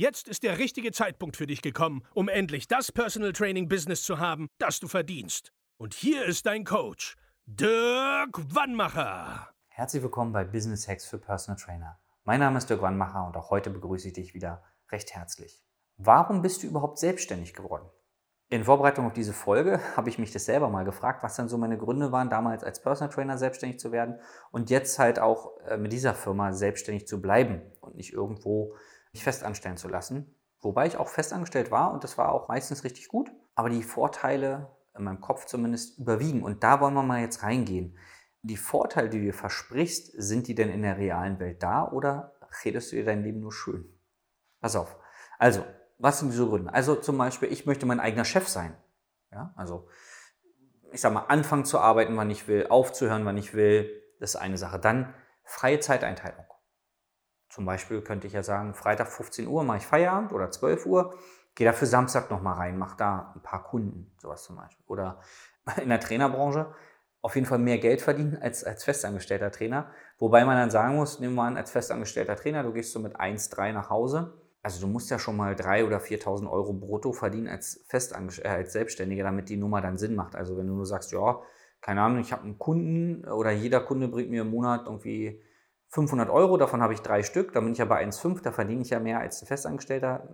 Jetzt ist der richtige Zeitpunkt für dich gekommen, um endlich das Personal Training Business zu haben, das du verdienst. Und hier ist dein Coach, Dirk Wannmacher. Herzlich willkommen bei Business Hacks für Personal Trainer. Mein Name ist Dirk Wannmacher und auch heute begrüße ich dich wieder recht herzlich. Warum bist du überhaupt selbstständig geworden? In Vorbereitung auf diese Folge habe ich mich das selber mal gefragt, was dann so meine Gründe waren, damals als Personal Trainer selbstständig zu werden und jetzt halt auch äh, mit dieser Firma selbstständig zu bleiben und nicht irgendwo mich festanstellen zu lassen. Wobei ich auch festangestellt war und das war auch meistens richtig gut. Aber die Vorteile in meinem Kopf zumindest überwiegen. Und da wollen wir mal jetzt reingehen. Die Vorteile, die du dir versprichst, sind die denn in der realen Welt da oder redest du dir dein Leben nur schön? Pass auf. Also, was sind diese Gründe? Also zum Beispiel, ich möchte mein eigener Chef sein. Ja, also ich sag mal, anfangen zu arbeiten, wann ich will, aufzuhören, wann ich will, das ist eine Sache. Dann freie Zeiteinteilung. Zum Beispiel könnte ich ja sagen, Freitag 15 Uhr mache ich Feierabend oder 12 Uhr, gehe dafür Samstag nochmal rein, mache da ein paar Kunden, sowas zum Beispiel. Oder in der Trainerbranche auf jeden Fall mehr Geld verdienen als als festangestellter Trainer. Wobei man dann sagen muss, nehmen wir an, als festangestellter Trainer, du gehst so mit 1,3 nach Hause also du musst ja schon mal 3.000 oder 4.000 Euro brutto verdienen als, Festange äh, als Selbstständiger, damit die Nummer dann Sinn macht. Also wenn du nur sagst, ja, keine Ahnung, ich habe einen Kunden oder jeder Kunde bringt mir im Monat irgendwie 500 Euro, davon habe ich drei Stück, dann bin ich ja bei 1,5, da verdiene ich ja mehr als ein Festangestellter.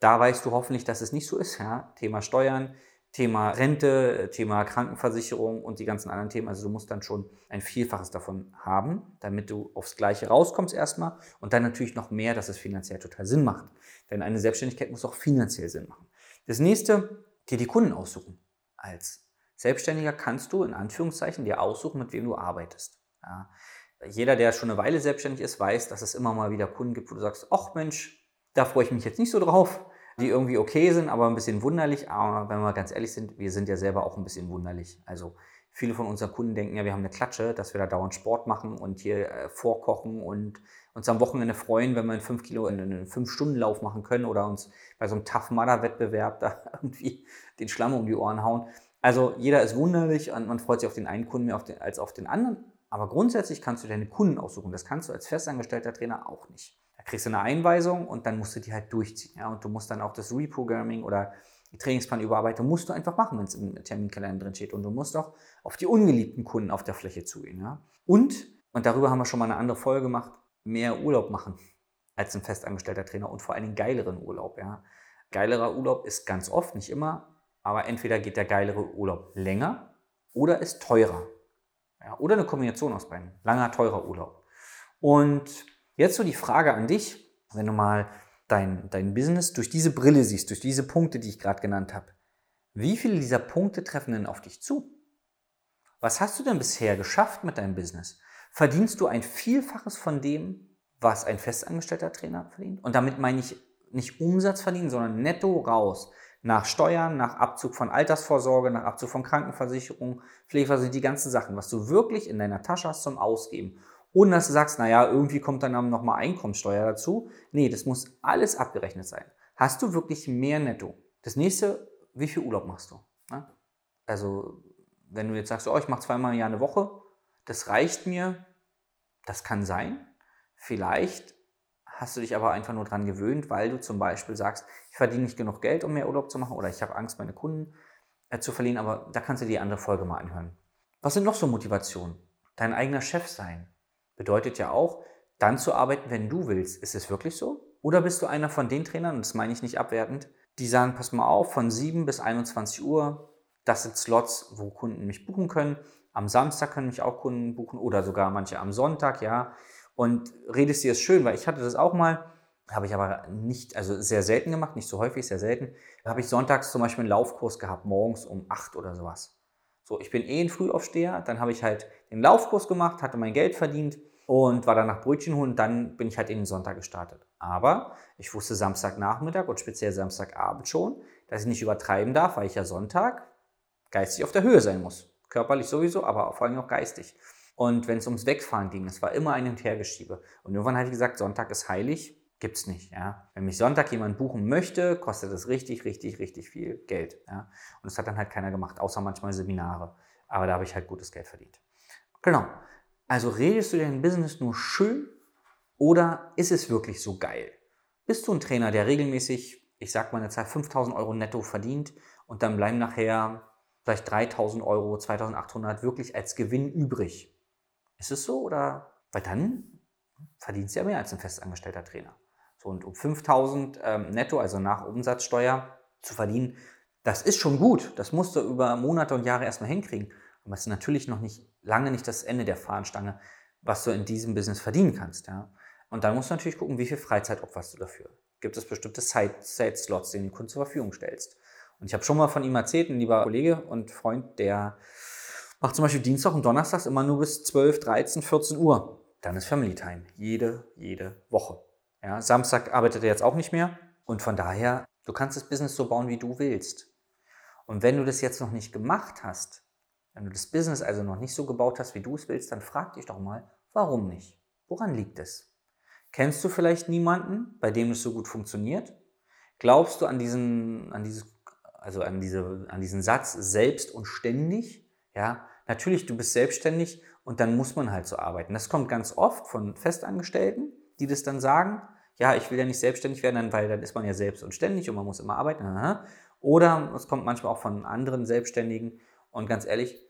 Da weißt du hoffentlich, dass es nicht so ist. Ja? Thema Steuern, Thema Rente, Thema Krankenversicherung und die ganzen anderen Themen. Also du musst dann schon ein Vielfaches davon haben, damit du aufs Gleiche rauskommst erstmal und dann natürlich noch mehr, dass es finanziell total Sinn macht. Denn eine Selbstständigkeit muss auch finanziell Sinn machen. Das nächste, dir die Kunden aussuchen. Als Selbstständiger kannst du in Anführungszeichen dir aussuchen, mit wem du arbeitest. Ja. Jeder, der schon eine Weile selbstständig ist, weiß, dass es immer mal wieder Kunden gibt, wo du sagst, ach Mensch, da freue ich mich jetzt nicht so drauf die irgendwie okay sind, aber ein bisschen wunderlich. Aber wenn wir ganz ehrlich sind, wir sind ja selber auch ein bisschen wunderlich. Also viele von unseren Kunden denken ja, wir haben eine Klatsche, dass wir da dauernd Sport machen und hier äh, vorkochen und uns am Wochenende freuen, wenn wir einen 5 Kilo in einen 5-Stunden-Lauf machen können oder uns bei so einem Tough Mudder-Wettbewerb da irgendwie den Schlamm um die Ohren hauen. Also jeder ist wunderlich und man freut sich auf den einen Kunden mehr als auf den anderen. Aber grundsätzlich kannst du deine Kunden aussuchen. Das kannst du als festangestellter Trainer auch nicht kriegst du eine Einweisung und dann musst du die halt durchziehen. Ja? Und du musst dann auch das Reprogramming oder die Trainingsplanüberarbeitung musst du einfach machen, wenn es im Terminkalender drin steht. Und du musst auch auf die ungeliebten Kunden auf der Fläche zugehen. Ja? Und, und darüber haben wir schon mal eine andere Folge gemacht, mehr Urlaub machen als ein festangestellter Trainer und vor allem geileren Urlaub. Ja? Geilerer Urlaub ist ganz oft, nicht immer, aber entweder geht der geilere Urlaub länger oder ist teurer. Ja? Oder eine Kombination aus beiden. Langer, teurer Urlaub. Und Jetzt so die Frage an dich, wenn du mal dein, dein Business durch diese Brille siehst, durch diese Punkte, die ich gerade genannt habe. Wie viele dieser Punkte treffen denn auf dich zu? Was hast du denn bisher geschafft mit deinem Business? Verdienst du ein Vielfaches von dem, was ein festangestellter Trainer verdient? Und damit meine ich nicht Umsatz verdienen, sondern netto raus. Nach Steuern, nach Abzug von Altersvorsorge, nach Abzug von Krankenversicherung, Pflegeversicherung, die ganzen Sachen, was du wirklich in deiner Tasche hast zum Ausgeben ohne dass du sagst, naja, irgendwie kommt dann nochmal Einkommensteuer dazu. Nee, das muss alles abgerechnet sein. Hast du wirklich mehr netto? Das nächste, wie viel Urlaub machst du? Also, wenn du jetzt sagst, oh, ich mache zweimal im Jahr eine Woche, das reicht mir, das kann sein. Vielleicht hast du dich aber einfach nur daran gewöhnt, weil du zum Beispiel sagst, ich verdiene nicht genug Geld, um mehr Urlaub zu machen oder ich habe Angst, meine Kunden äh, zu verlieren, aber da kannst du die andere Folge mal anhören. Was sind noch so Motivationen? Dein eigener Chef sein, Bedeutet ja auch, dann zu arbeiten, wenn du willst. Ist es wirklich so? Oder bist du einer von den Trainern, und das meine ich nicht abwertend, die sagen, pass mal auf, von 7 bis 21 Uhr, das sind Slots, wo Kunden mich buchen können. Am Samstag können mich auch Kunden buchen oder sogar manche am Sonntag, ja. Und redest dir es schön, weil ich hatte das auch mal, habe ich aber nicht, also sehr selten gemacht, nicht so häufig, sehr selten. Da habe ich sonntags zum Beispiel einen Laufkurs gehabt, morgens um 8 oder sowas. So, ich bin eh ein Frühaufsteher, dann habe ich halt den Laufkurs gemacht, hatte mein Geld verdient und war danach Brötchen holen. Dann bin ich halt in den Sonntag gestartet. Aber ich wusste Samstagnachmittag und speziell Samstagabend schon, dass ich nicht übertreiben darf, weil ich ja Sonntag geistig auf der Höhe sein muss. Körperlich sowieso, aber vor allem auch geistig. Und wenn es ums Wegfahren ging, es war immer ein und. Und irgendwann habe ich gesagt, Sonntag ist heilig, gibt's nicht. Ja? Wenn mich Sonntag jemand buchen möchte, kostet es richtig, richtig, richtig viel Geld. Ja? Und das hat dann halt keiner gemacht, außer manchmal Seminare. Aber da habe ich halt gutes Geld verdient. Genau. Also redest du dein Business nur schön oder ist es wirklich so geil? Bist du ein Trainer, der regelmäßig, ich sag mal eine Zahl, 5000 Euro netto verdient und dann bleiben nachher vielleicht 3000 Euro, 2800 wirklich als Gewinn übrig? Ist es so oder? Weil dann verdienst du ja mehr als ein festangestellter Trainer. So, und um 5000 ähm, netto, also nach Umsatzsteuer, zu verdienen, das ist schon gut. Das musst du über Monate und Jahre erstmal hinkriegen. Aber es ist natürlich noch nicht, lange nicht das Ende der Fahnenstange, was du in diesem Business verdienen kannst. Ja? Und dann musst du natürlich gucken, wie viel Freizeit opferst du dafür. Gibt es bestimmte Side-Slots, den du Kunden zur Verfügung stellst? Und ich habe schon mal von ihm erzählt, ein lieber Kollege und Freund, der macht zum Beispiel Dienstag und Donnerstags immer nur bis 12, 13, 14 Uhr. Dann ist Family Time. Jede, jede Woche. Ja, Samstag arbeitet er jetzt auch nicht mehr. Und von daher, du kannst das Business so bauen, wie du willst. Und wenn du das jetzt noch nicht gemacht hast, wenn du das Business also noch nicht so gebaut hast, wie du es willst, dann frag dich doch mal, warum nicht? Woran liegt es? Kennst du vielleicht niemanden, bei dem es so gut funktioniert? Glaubst du an diesen, an dieses, also an diese, an diesen Satz selbst und ständig? Ja, natürlich, du bist selbstständig und dann muss man halt so arbeiten. Das kommt ganz oft von Festangestellten, die das dann sagen. Ja, ich will ja nicht selbstständig werden, weil dann ist man ja selbst und ständig und man muss immer arbeiten. Oder es kommt manchmal auch von anderen Selbstständigen. Und ganz ehrlich,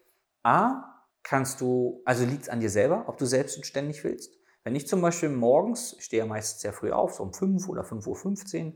A, kannst du, also liegt es an dir selber, ob du selbst und ständig willst. Wenn ich zum Beispiel morgens, ich stehe ja meistens sehr früh auf, so um 5 oder 5.15 Uhr,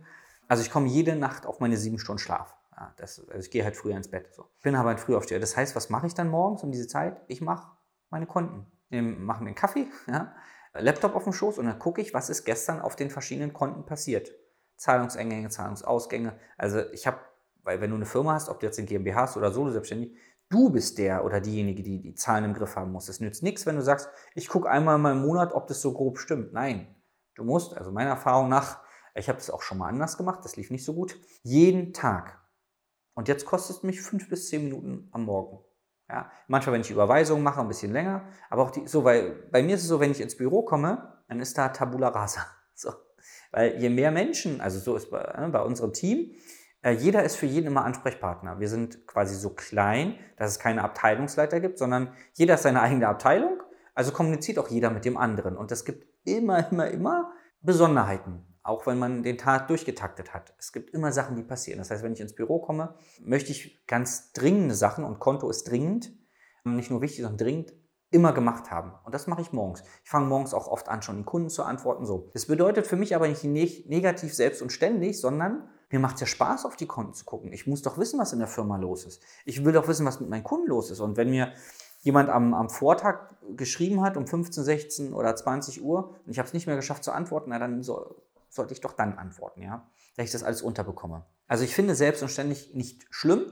also ich komme jede Nacht auf meine sieben Stunden Schlaf. Ja, das, also ich gehe halt früher ins Bett. So. Ich bin aber ein Frühaufsteher. Das heißt, was mache ich dann morgens um diese Zeit? Ich mache meine Konten. Ich mache mir einen Kaffee, ja, Laptop auf dem Schoß und dann gucke ich, was ist gestern auf den verschiedenen Konten passiert. Zahlungseingänge, Zahlungsausgänge. Also ich habe weil wenn du eine Firma hast, ob du jetzt in GmbH hast oder solo selbstständig, du bist der oder diejenige, die die Zahlen im Griff haben muss. Es nützt nichts, wenn du sagst, ich gucke einmal mal im Monat, ob das so grob stimmt. Nein, du musst, also meiner Erfahrung nach, ich habe das auch schon mal anders gemacht, das lief nicht so gut, jeden Tag. Und jetzt kostet es mich fünf bis zehn Minuten am Morgen. Ja, manchmal, wenn ich Überweisungen mache, ein bisschen länger, aber auch die, so, weil bei mir ist es so, wenn ich ins Büro komme, dann ist da Tabula Rasa. So. Weil je mehr Menschen, also so ist bei, äh, bei unserem Team, äh, jeder ist für jeden immer Ansprechpartner. Wir sind quasi so klein, dass es keine Abteilungsleiter gibt, sondern jeder ist seine eigene Abteilung. Also kommuniziert auch jeder mit dem anderen. Und es gibt immer, immer, immer Besonderheiten, auch wenn man den Tag durchgetaktet hat. Es gibt immer Sachen, die passieren. Das heißt, wenn ich ins Büro komme, möchte ich ganz dringende Sachen, und Konto ist dringend, nicht nur wichtig, sondern dringend, immer gemacht haben. Und das mache ich morgens. Ich fange morgens auch oft an, schon den Kunden zu antworten. So. Das bedeutet für mich aber nicht negativ selbst und ständig, sondern mir macht es ja Spaß, auf die Konten zu gucken. Ich muss doch wissen, was in der Firma los ist. Ich will doch wissen, was mit meinen Kunden los ist. Und wenn mir jemand am, am Vortag geschrieben hat, um 15, 16 oder 20 Uhr, und ich habe es nicht mehr geschafft zu antworten, na, dann so, sollte ich doch dann antworten, ja, dass ich das alles unterbekomme. Also ich finde selbst und ständig nicht schlimm,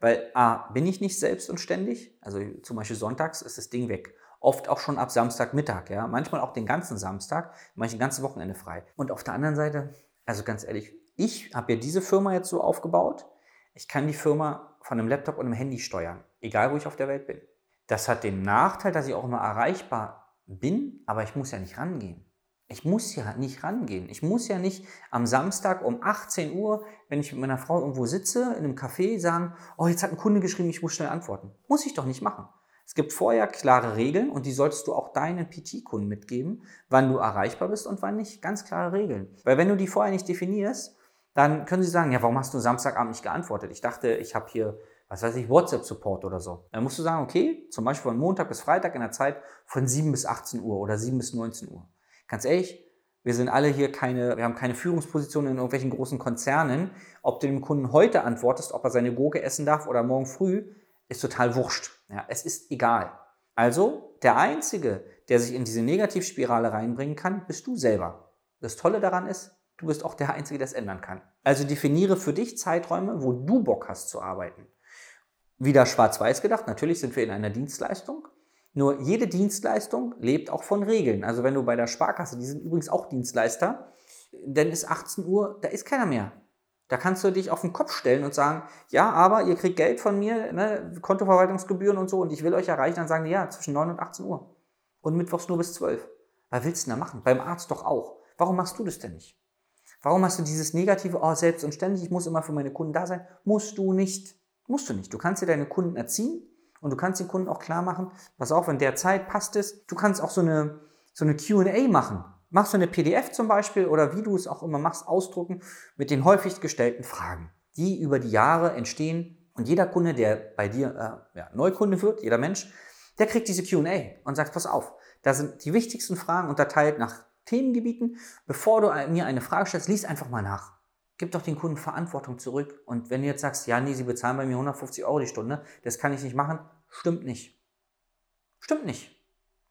weil A, bin ich nicht selbst und ständig, also zum Beispiel sonntags ist das Ding weg. Oft auch schon ab Samstagmittag, ja, manchmal auch den ganzen Samstag, manchmal ein ganzes Wochenende frei. Und auf der anderen Seite, also ganz ehrlich, ich habe ja diese Firma jetzt so aufgebaut, ich kann die Firma von einem Laptop und einem Handy steuern, egal wo ich auf der Welt bin. Das hat den Nachteil, dass ich auch immer erreichbar bin, aber ich muss ja nicht rangehen. Ich muss ja nicht rangehen. Ich muss ja nicht am Samstag um 18 Uhr, wenn ich mit meiner Frau irgendwo sitze, in einem Café, sagen, oh, jetzt hat ein Kunde geschrieben, ich muss schnell antworten. Muss ich doch nicht machen. Es gibt vorher klare Regeln und die solltest du auch deinen PT-Kunden mitgeben, wann du erreichbar bist und wann nicht. Ganz klare Regeln. Weil wenn du die vorher nicht definierst, dann können Sie sagen, ja, warum hast du Samstagabend nicht geantwortet? Ich dachte, ich habe hier, was weiß ich, WhatsApp-Support oder so. Dann musst du sagen, okay, zum Beispiel von Montag bis Freitag in der Zeit von 7 bis 18 Uhr oder 7 bis 19 Uhr. Ganz ehrlich, wir sind alle hier keine, wir haben keine Führungsposition in irgendwelchen großen Konzernen. Ob du dem Kunden heute antwortest, ob er seine Gurke essen darf oder morgen früh, ist total wurscht. Ja, es ist egal. Also, der Einzige, der sich in diese Negativspirale reinbringen kann, bist du selber. Das Tolle daran ist, Du bist auch der Einzige, der es ändern kann. Also definiere für dich Zeiträume, wo du Bock hast zu arbeiten. Wieder schwarz-weiß gedacht, natürlich sind wir in einer Dienstleistung. Nur jede Dienstleistung lebt auch von Regeln. Also wenn du bei der Sparkasse, die sind übrigens auch Dienstleister, dann ist 18 Uhr, da ist keiner mehr. Da kannst du dich auf den Kopf stellen und sagen, ja, aber ihr kriegt Geld von mir, ne, Kontoverwaltungsgebühren und so, und ich will euch erreichen, dann sagen die, ja, zwischen 9 und 18 Uhr. Und mittwochs nur bis 12. Was willst du denn da machen? Beim Arzt doch auch. Warum machst du das denn nicht? Warum hast du dieses negative, oh, selbst und ständig, ich muss immer für meine Kunden da sein? Musst du nicht. Musst du nicht. Du kannst dir deine Kunden erziehen und du kannst den Kunden auch klar machen, pass auf, in der Zeit passt es. Du kannst auch so eine, so eine Q&A machen. Machst du eine PDF zum Beispiel oder wie du es auch immer machst, ausdrucken mit den häufig gestellten Fragen, die über die Jahre entstehen. Und jeder Kunde, der bei dir äh, ja, Neukunde wird, jeder Mensch, der kriegt diese Q&A und sagt, pass auf, da sind die wichtigsten Fragen unterteilt nach Themengebieten. Bevor du mir eine Frage stellst, lies einfach mal nach. Gib doch den Kunden Verantwortung zurück. Und wenn du jetzt sagst, ja, nee, sie bezahlen bei mir 150 Euro die Stunde, das kann ich nicht machen, stimmt nicht. Stimmt nicht.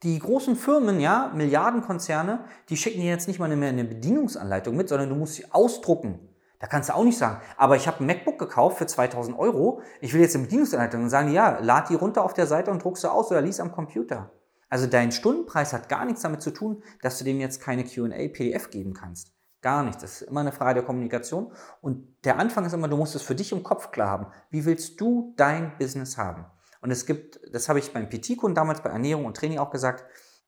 Die großen Firmen, ja, Milliardenkonzerne, die schicken dir jetzt nicht mal mehr eine Bedienungsanleitung mit, sondern du musst sie ausdrucken. Da kannst du auch nicht sagen, aber ich habe ein MacBook gekauft für 2000 Euro, ich will jetzt eine Bedienungsanleitung. Und sagen ja, lad die runter auf der Seite und druck sie aus oder lies am Computer. Also dein Stundenpreis hat gar nichts damit zu tun, dass du dem jetzt keine Q&A PDF geben kannst. Gar nicht. Das ist immer eine Frage der Kommunikation. Und der Anfang ist immer, du musst es für dich im Kopf klar haben. Wie willst du dein Business haben? Und es gibt, das habe ich beim PT-Kunden damals bei Ernährung und Training auch gesagt,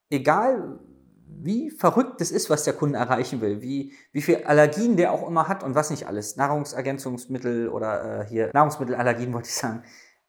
egal wie verrückt es ist, was der Kunde erreichen will, wie, wie viel Allergien der auch immer hat und was nicht alles, Nahrungsergänzungsmittel oder äh, hier Nahrungsmittelallergien wollte ich sagen.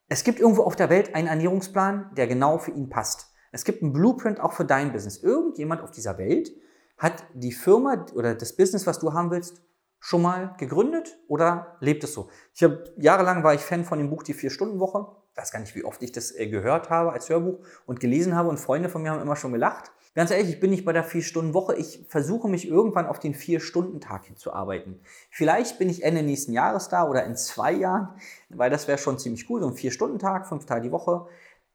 Es gibt irgendwo auf der Welt einen Ernährungsplan, der genau für ihn passt. Es gibt einen Blueprint auch für dein Business. Irgendjemand auf dieser Welt hat die Firma oder das Business, was du haben willst, schon mal gegründet oder lebt es so? Ich habe jahrelang war ich Fan von dem Buch Die Vier-Stunden-Woche. Ich weiß gar nicht, wie oft ich das äh, gehört habe als Hörbuch und gelesen habe und Freunde von mir haben immer schon gelacht. Ganz ehrlich, ich bin nicht bei der Vier-Stunden-Woche. Ich versuche mich irgendwann auf den Vier-Stunden-Tag hinzuarbeiten. Vielleicht bin ich Ende nächsten Jahres da oder in zwei Jahren, weil das wäre schon ziemlich cool. So ein Vier-Stunden-Tag, fünf Tage die Woche.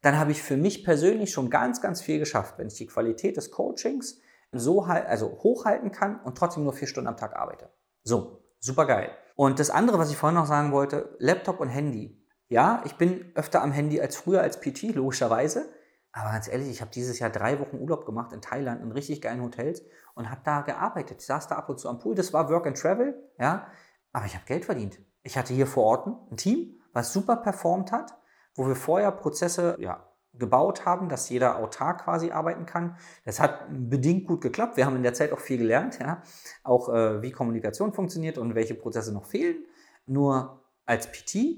Dann habe ich für mich persönlich schon ganz, ganz viel geschafft, wenn ich die Qualität des Coachings so also hochhalten kann und trotzdem nur vier Stunden am Tag arbeite. So, super geil. Und das andere, was ich vorhin noch sagen wollte, Laptop und Handy. Ja, ich bin öfter am Handy als früher als PT, logischerweise. Aber ganz ehrlich, ich habe dieses Jahr drei Wochen Urlaub gemacht in Thailand in richtig geilen Hotels und habe da gearbeitet. Ich saß da ab und zu am Pool. Das war Work and Travel, ja. Aber ich habe Geld verdient. Ich hatte hier vor Ort ein Team, was super performt hat, wo wir vorher Prozesse ja, gebaut haben, dass jeder autark quasi arbeiten kann. Das hat bedingt gut geklappt. Wir haben in der Zeit auch viel gelernt, ja? auch äh, wie Kommunikation funktioniert und welche Prozesse noch fehlen. Nur als PT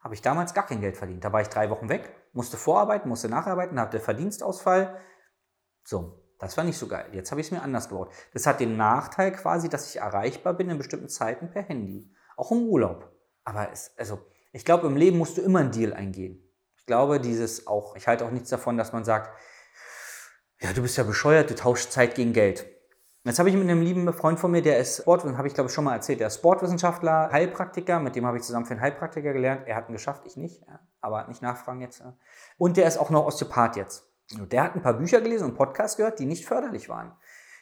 habe ich damals gar kein Geld verdient. Da war ich drei Wochen weg, musste vorarbeiten, musste nacharbeiten, hatte Verdienstausfall. So, das war nicht so geil. Jetzt habe ich es mir anders gebaut. Das hat den Nachteil quasi, dass ich erreichbar bin in bestimmten Zeiten per Handy, auch im Urlaub. Aber es, also, ich glaube, im Leben musst du immer einen Deal eingehen glaube, dieses auch, ich halte auch nichts davon, dass man sagt, ja, du bist ja bescheuert, du tauschst Zeit gegen Geld. Jetzt habe ich mit einem lieben Freund von mir, der ist Sport, habe ich glaube ich schon mal erzählt, der ist Sportwissenschaftler, Heilpraktiker, mit dem habe ich zusammen für einen Heilpraktiker gelernt. Er hat ihn geschafft, ich nicht, aber nicht nachfragen jetzt. Und der ist auch noch Osteopath jetzt. Der hat ein paar Bücher gelesen und Podcasts gehört, die nicht förderlich waren.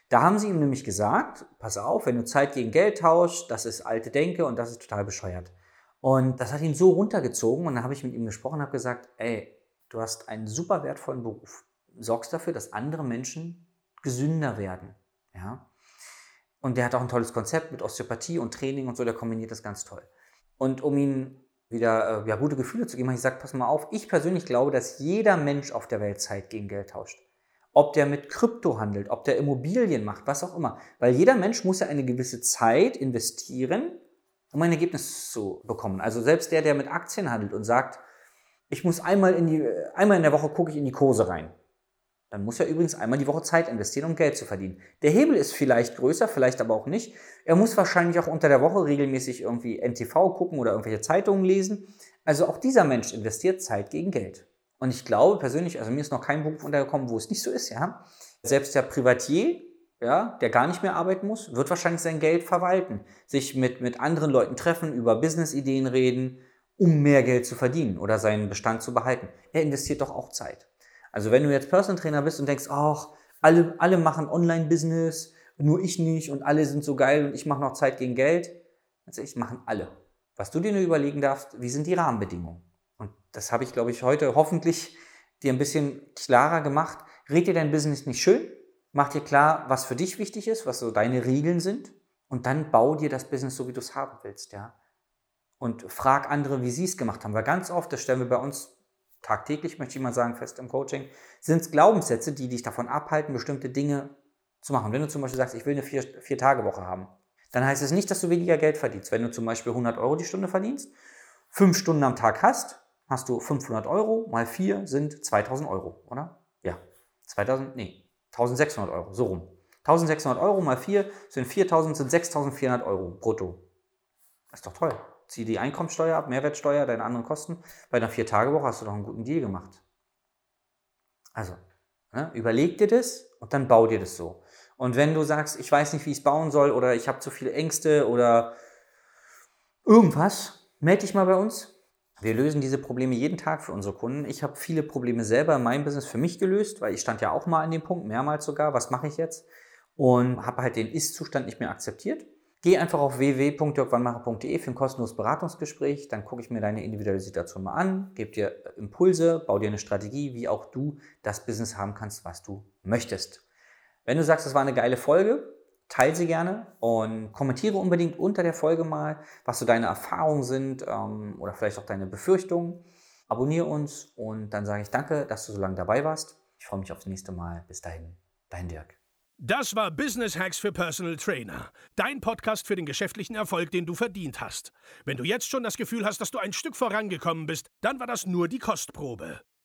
Da haben sie ihm nämlich gesagt, pass auf, wenn du Zeit gegen Geld tauschst, das ist alte Denke und das ist total bescheuert. Und das hat ihn so runtergezogen und dann habe ich mit ihm gesprochen und habe gesagt, ey, du hast einen super wertvollen Beruf. Sorgst dafür, dass andere Menschen gesünder werden. Ja? Und der hat auch ein tolles Konzept mit Osteopathie und Training und so, der kombiniert das ganz toll. Und um ihm wieder äh, ja, gute Gefühle zu geben, habe ich gesagt, pass mal auf, ich persönlich glaube, dass jeder Mensch auf der Welt Zeit gegen Geld tauscht. Ob der mit Krypto handelt, ob der Immobilien macht, was auch immer. Weil jeder Mensch muss ja eine gewisse Zeit investieren, um ein Ergebnis zu bekommen. Also selbst der, der mit Aktien handelt und sagt, ich muss einmal in die, einmal in der Woche gucke ich in die Kurse rein. Dann muss er übrigens einmal die Woche Zeit investieren, um Geld zu verdienen. Der Hebel ist vielleicht größer, vielleicht aber auch nicht. Er muss wahrscheinlich auch unter der Woche regelmäßig irgendwie NTV gucken oder irgendwelche Zeitungen lesen. Also auch dieser Mensch investiert Zeit gegen Geld. Und ich glaube persönlich, also mir ist noch kein Beruf untergekommen, wo es nicht so ist, ja. Selbst der Privatier ja, der gar nicht mehr arbeiten muss, wird wahrscheinlich sein Geld verwalten, sich mit, mit anderen Leuten treffen, über Business-Ideen reden, um mehr Geld zu verdienen oder seinen Bestand zu behalten. Er investiert doch auch Zeit. Also wenn du jetzt Personal Trainer bist und denkst, ach, alle, alle machen Online-Business, nur ich nicht und alle sind so geil und ich mache noch Zeit gegen Geld, also ich machen alle. Was du dir nur überlegen darfst, wie sind die Rahmenbedingungen? Und das habe ich, glaube ich, heute hoffentlich dir ein bisschen klarer gemacht, red dir dein Business nicht schön, mach dir klar, was für dich wichtig ist, was so deine Regeln sind und dann bau dir das Business so, wie du es haben willst, ja. Und frag andere, wie sie es gemacht haben, weil ganz oft, das stellen wir bei uns tagtäglich, möchte ich mal sagen, fest im Coaching, sind es Glaubenssätze, die dich davon abhalten, bestimmte Dinge zu machen. Wenn du zum Beispiel sagst, ich will eine Vier-Tage-Woche haben, dann heißt es nicht, dass du weniger Geld verdienst. Wenn du zum Beispiel 100 Euro die Stunde verdienst, fünf Stunden am Tag hast, hast du 500 Euro, mal vier sind 2000 Euro, oder? Ja, 2000, nee, 1600 Euro, so rum. 1600 Euro mal vier sind 4000, sind 6400 Euro brutto. Das ist doch toll. Zieh die Einkommensteuer ab, Mehrwertsteuer, deine anderen Kosten. Bei einer Vier-Tage-Woche hast du doch einen guten Deal gemacht. Also, ne, überleg dir das und dann bau dir das so. Und wenn du sagst, ich weiß nicht, wie ich es bauen soll oder ich habe zu viele Ängste oder irgendwas, melde dich mal bei uns. Wir lösen diese Probleme jeden Tag für unsere Kunden. Ich habe viele Probleme selber in meinem Business für mich gelöst, weil ich stand ja auch mal an dem Punkt, mehrmals sogar, was mache ich jetzt? Und habe halt den Ist-Zustand nicht mehr akzeptiert. Geh einfach auf www.jörgwannmacher.de für ein kostenloses Beratungsgespräch. Dann gucke ich mir deine individuelle Situation mal an, gebe dir Impulse, baue dir eine Strategie, wie auch du das Business haben kannst, was du möchtest. Wenn du sagst, das war eine geile Folge, teile sie gerne und kommentiere unbedingt unter der Folge mal, was so deine Erfahrungen sind ähm, oder vielleicht auch deine Befürchtungen. Abonniere uns und dann sage ich danke, dass du so lange dabei warst. Ich freue mich aufs nächste Mal. Bis dahin, dein Dirk. Das war Business Hacks für Personal Trainer. Dein Podcast für den geschäftlichen Erfolg, den du verdient hast. Wenn du jetzt schon das Gefühl hast, dass du ein Stück vorangekommen bist, dann war das nur die Kostprobe.